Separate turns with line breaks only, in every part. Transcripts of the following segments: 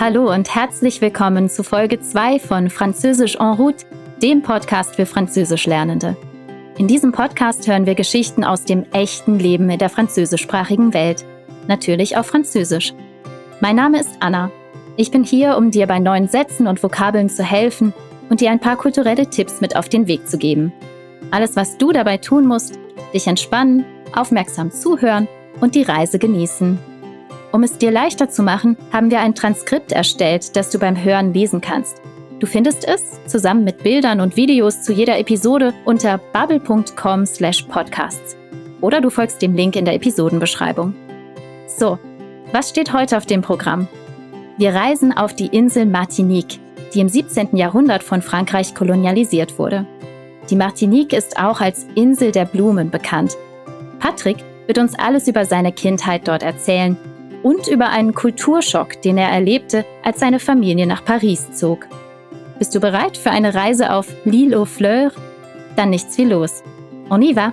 Hallo und herzlich willkommen zu Folge 2 von Französisch en route, dem Podcast für Französischlernende. In diesem Podcast hören wir Geschichten aus dem echten Leben in der französischsprachigen Welt, natürlich auf Französisch. Mein Name ist Anna. Ich bin hier, um dir bei neuen Sätzen und Vokabeln zu helfen und dir ein paar kulturelle Tipps mit auf den Weg zu geben. Alles, was du dabei tun musst, dich entspannen, aufmerksam zuhören und die Reise genießen. Um es dir leichter zu machen, haben wir ein Transkript erstellt, das du beim Hören lesen kannst. Du findest es zusammen mit Bildern und Videos zu jeder Episode unter bubble.com/podcasts. Oder du folgst dem Link in der Episodenbeschreibung. So, was steht heute auf dem Programm? Wir reisen auf die Insel Martinique, die im 17. Jahrhundert von Frankreich kolonialisiert wurde. Die Martinique ist auch als Insel der Blumen bekannt. Patrick wird uns alles über seine Kindheit dort erzählen und über einen Kulturschock, den er erlebte, als seine Familie nach Paris zog. Bist du bereit für eine Reise auf L'Île aux Fleurs? Dann nichts wie los. On y va!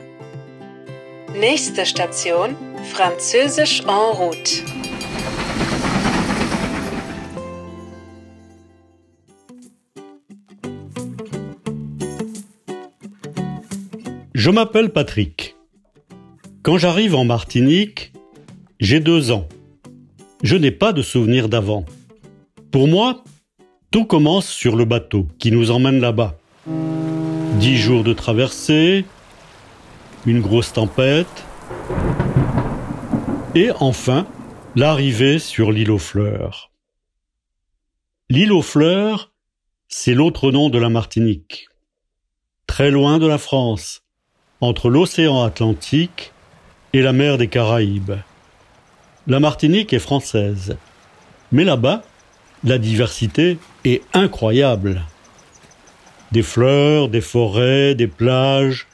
Nächste Station: Französisch en route.
Je m'appelle Patrick. Quand j'arrive en Martinique, j'ai deux ans. Je n'ai pas de souvenir d'avant. Pour moi, tout commence sur le bateau qui nous emmène là-bas. Dix jours de traversée, une grosse tempête, et enfin l'arrivée sur l'île aux fleurs. L'île aux fleurs, c'est l'autre nom de la Martinique. Très loin de la France, entre l'océan Atlantique et la mer des Caraïbes. La Martinique est française. Mais là-bas, la diversité est incroyable. Des fleurs, des forêts, des plages,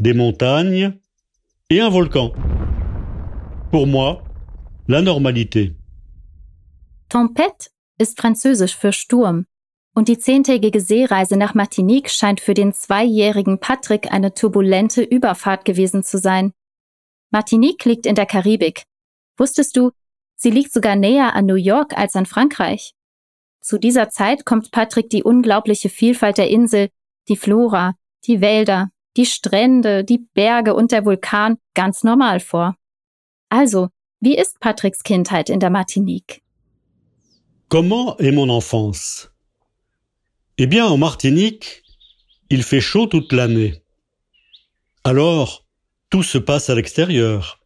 des montagnes et un volcan. Pour moi, la normalité.
Tempête ist französisch für Sturm. Und die zehntägige Seereise nach Martinique scheint für den zweijährigen Patrick eine turbulente Überfahrt gewesen zu sein. Martinique liegt in der Karibik, Wusstest du, sie liegt sogar näher an New York als an Frankreich? Zu dieser Zeit kommt Patrick die unglaubliche Vielfalt der Insel, die Flora, die Wälder, die Strände, die Berge und der Vulkan ganz normal vor. Also, wie ist Patricks Kindheit in der Martinique?
Comment est mon enfance Eh bien, en Martinique, il fait chaud toute l'année. Alors, tout se passe à l'extérieur.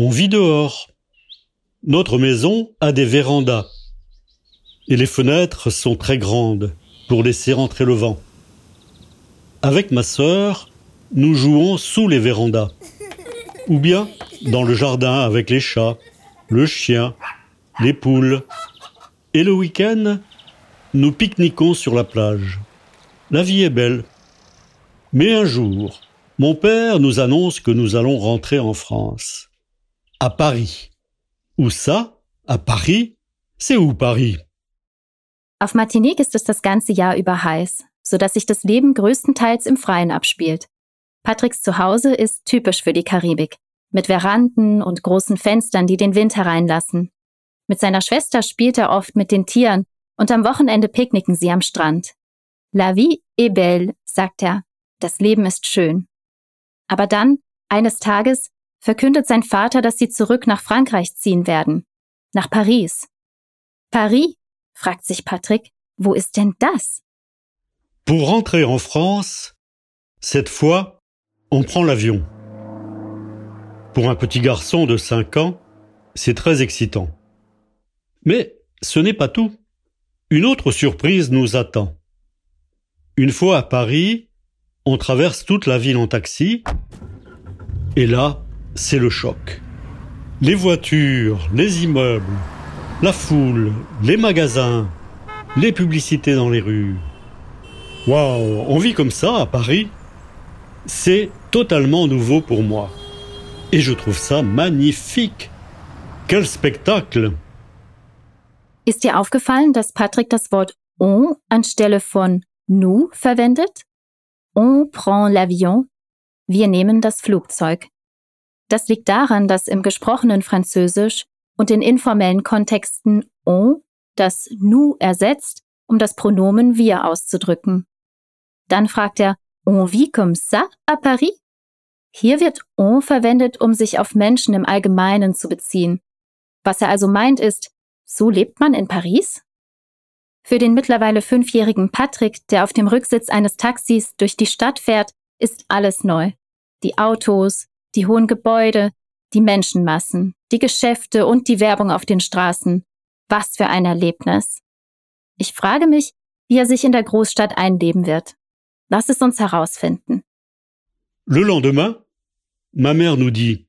On vit dehors. Notre maison a des vérandas. Et les fenêtres sont très grandes pour laisser rentrer le vent. Avec ma sœur, nous jouons sous les vérandas. Ou bien dans le jardin avec les chats, le chien, les poules. Et le week-end, nous pique-niquons sur la plage. La vie est belle. Mais un jour, mon père nous annonce que nous allons rentrer en France. À Paris. Où ça? À Paris? C'est où Paris?
Auf Martinique ist es das ganze Jahr über heiß, sodass sich das Leben größtenteils im Freien abspielt. Patricks Zuhause ist typisch für die Karibik, mit Veranden und großen Fenstern, die den Wind hereinlassen. Mit seiner Schwester spielt er oft mit den Tieren und am Wochenende picknicken sie am Strand. La vie est belle, sagt er. Das Leben ist schön. Aber dann, eines Tages, verkündet sein Vater, dass sie zurück nach Frankreich ziehen werden. Nach Paris. Paris? fragt sich Patrick. Wo ist denn das?
Pour rentrer en France, cette fois, on prend l'avion. Pour un petit garçon de 5 ans, c'est très excitant. Mais ce n'est pas tout. Une autre surprise nous attend. Une fois à Paris, on traverse toute la ville en taxi, et là, c'est le choc. Les voitures, les immeubles, la foule, les magasins, les publicités dans les rues. Waouh, on vit comme ça à Paris C'est totalement nouveau pour moi. Et je trouve ça magnifique. Quel spectacle
Ist dir aufgefallen, dass Patrick das Wort on anstelle von nous verwendet? On prend l'avion. Wir nehmen das Flugzeug. Das liegt daran, dass im gesprochenen Französisch und in informellen Kontexten on das nous ersetzt, um das Pronomen wir auszudrücken. Dann fragt er, on vit comme ça à Paris? Hier wird on verwendet, um sich auf Menschen im Allgemeinen zu beziehen. Was er also meint ist, so lebt man in Paris? Für den mittlerweile fünfjährigen Patrick, der auf dem Rücksitz eines Taxis durch die Stadt fährt, ist alles neu. Die Autos, die hohen Gebäude, die Menschenmassen, die Geschäfte und die Werbung auf den Straßen. Was für ein Erlebnis. Ich frage mich, wie er sich in der Großstadt einleben wird. Lass es uns herausfinden.
Le lendemain, ma mère nous dit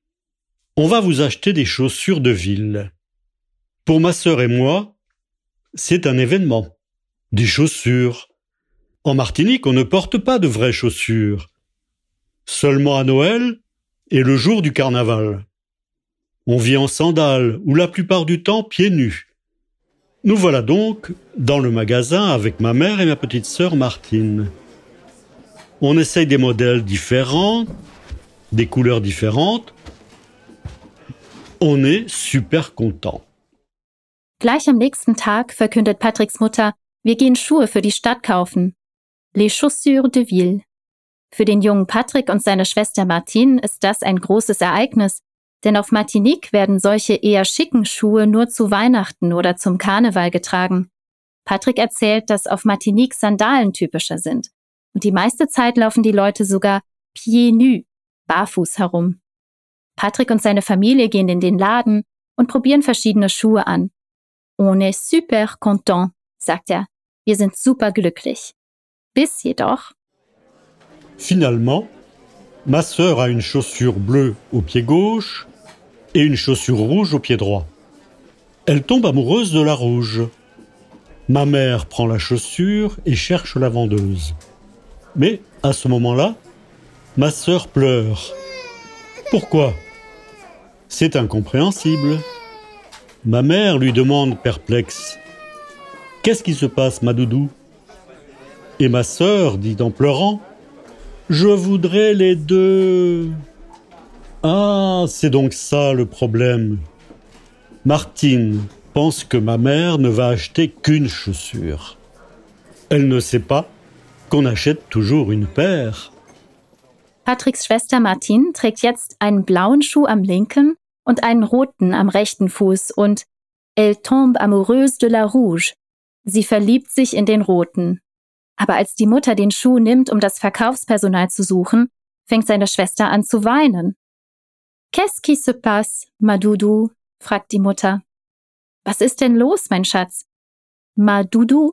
On va vous acheter des chaussures de ville. Pour ma sœur et moi, c'est un événement. Des chaussures. En Martinique, on ne porte pas de vraies chaussures. Seulement à Noël et le jour du carnaval. On vit en sandales ou la plupart du temps pieds nus. Nous voilà donc dans le magasin avec ma mère et ma petite sœur Martine. On essaye des modèles différents, des couleurs différentes. On est super content.
Gleich am nächsten Tag verkündet Patricks Mutter, wir gehen Schuhe für die Stadt kaufen. Les chaussures de ville. Für den jungen Patrick und seine Schwester Martine ist das ein großes Ereignis, denn auf Martinique werden solche eher schicken Schuhe nur zu Weihnachten oder zum Karneval getragen. Patrick erzählt, dass auf Martinique Sandalen typischer sind. Und die meiste Zeit laufen die Leute sogar pieds nus, barfuß herum. Patrick und seine Familie gehen in den Laden und probieren verschiedene Schuhe an. On est super content, sagt er. Wir sind super glücklich. Bis jedoch.
Finalement, ma sœur a une chaussure bleue au pied gauche et une chaussure rouge au pied droit. Elle tombe amoureuse de la rouge. Ma mère prend la chaussure et cherche la vendeuse. Mais à ce moment-là, ma sœur pleure. Pourquoi? C'est incompréhensible. Ma mère lui demande perplexe. Qu'est-ce qui se passe, ma doudou? Et ma sœur dit en pleurant Je voudrais les deux. Ah, c'est donc ça le problème. Martine pense que ma mère ne va acheter qu'une chaussure. Elle ne sait pas qu'on achète toujours une paire.
Patricks Schwester Martine trägt jetzt einen blauen Schuh am linken und einen roten am rechten Fuß und Elle tombe amoureuse de la rouge. Sie verliebt sich in den roten. Aber als die Mutter den Schuh nimmt, um das Verkaufspersonal zu suchen, fängt seine Schwester an zu weinen. Qu'est-ce qui se passe, Madudu? fragt die Mutter. Was ist denn los, mein Schatz? Madudu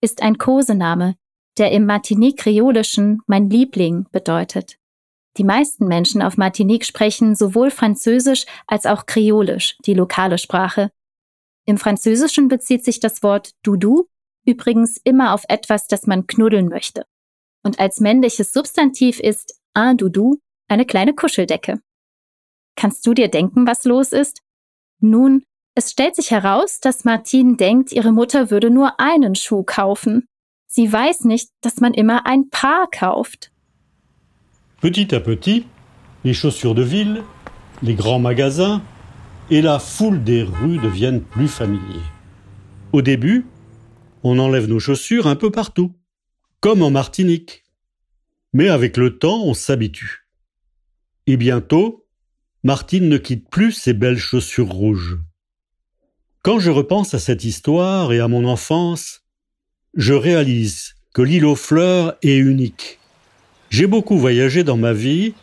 ist ein Kosename, der im Martinique-Kreolischen mein Liebling bedeutet. Die meisten Menschen auf Martinique sprechen sowohl Französisch als auch Kreolisch, die lokale Sprache. Im Französischen bezieht sich das Wort Dudu übrigens immer auf etwas, das man knuddeln möchte. Und als männliches Substantiv ist un Dudu eine kleine Kuscheldecke. Kannst du dir denken, was los ist? Nun, es stellt sich heraus, dass Martine denkt, ihre Mutter würde nur einen Schuh kaufen. Sie weiß nicht, dass man immer ein Paar kauft.
Petit à petit, les chaussures de ville, les grands magasins et la foule des rues deviennent plus familiers. Au début, on enlève nos chaussures un peu partout, comme en Martinique. Mais avec le temps, on s'habitue. Et bientôt, Martine ne quitte plus ses belles chaussures rouges. Quand je repense à cette histoire et à mon enfance, je réalise que l'île aux fleurs est unique. J'ai beaucoup voyagé dans ma vie,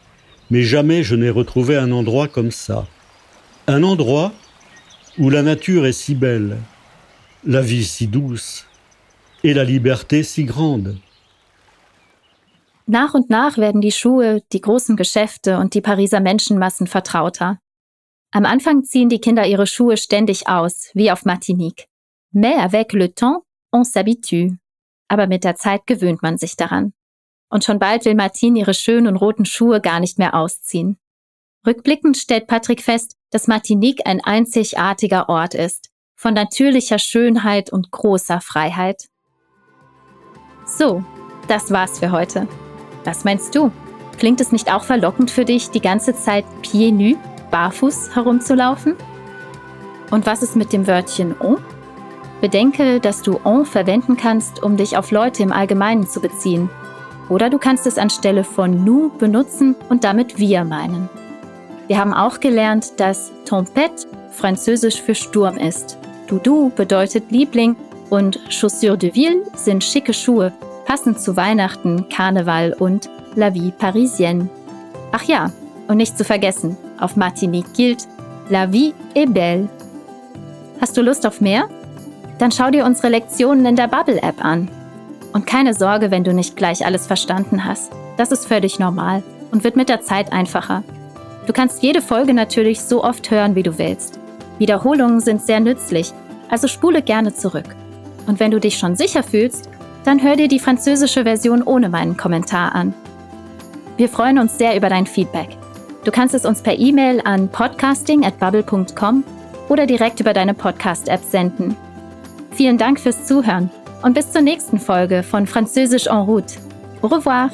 mais jamais je n'ai retrouvé un endroit comme ça. Un endroit où la nature est si belle, la vie si douce et la liberté si grande.
Nach und nach werden die Schuhe, die großen Geschäfte und die Pariser Menschenmassen vertrauter. Am Anfang ziehen die Kinder ihre Schuhe ständig aus, wie auf Martinique. Mais avec le temps, on s'habitue. Aber mit der Zeit gewöhnt man sich daran. Und schon bald will Martine ihre schönen roten Schuhe gar nicht mehr ausziehen. Rückblickend stellt Patrick fest, dass Martinique ein einzigartiger Ort ist, von natürlicher Schönheit und großer Freiheit. So, das war's für heute. Was meinst du? Klingt es nicht auch verlockend für dich, die ganze Zeit pieds nus, barfuß herumzulaufen? Und was ist mit dem Wörtchen on? Bedenke, dass du on verwenden kannst, um dich auf Leute im Allgemeinen zu beziehen. Oder du kannst es anstelle von nous benutzen und damit wir meinen. Wir haben auch gelernt, dass tempête französisch für Sturm ist. Doudou bedeutet Liebling und Chaussures de Ville sind schicke Schuhe, passend zu Weihnachten, Karneval und La Vie Parisienne. Ach ja, und nicht zu vergessen, auf Martinique gilt La Vie est belle. Hast du Lust auf mehr? Dann schau dir unsere Lektionen in der Bubble-App an. Und keine Sorge, wenn du nicht gleich alles verstanden hast. Das ist völlig normal und wird mit der Zeit einfacher. Du kannst jede Folge natürlich so oft hören, wie du willst. Wiederholungen sind sehr nützlich, also spule gerne zurück. Und wenn du dich schon sicher fühlst, dann hör dir die französische Version ohne meinen Kommentar an. Wir freuen uns sehr über dein Feedback. Du kannst es uns per E-Mail an podcasting@bubble.com oder direkt über deine Podcast-App senden. Vielen Dank fürs Zuhören und bis zur nächsten Folge von Französisch en route. Au revoir!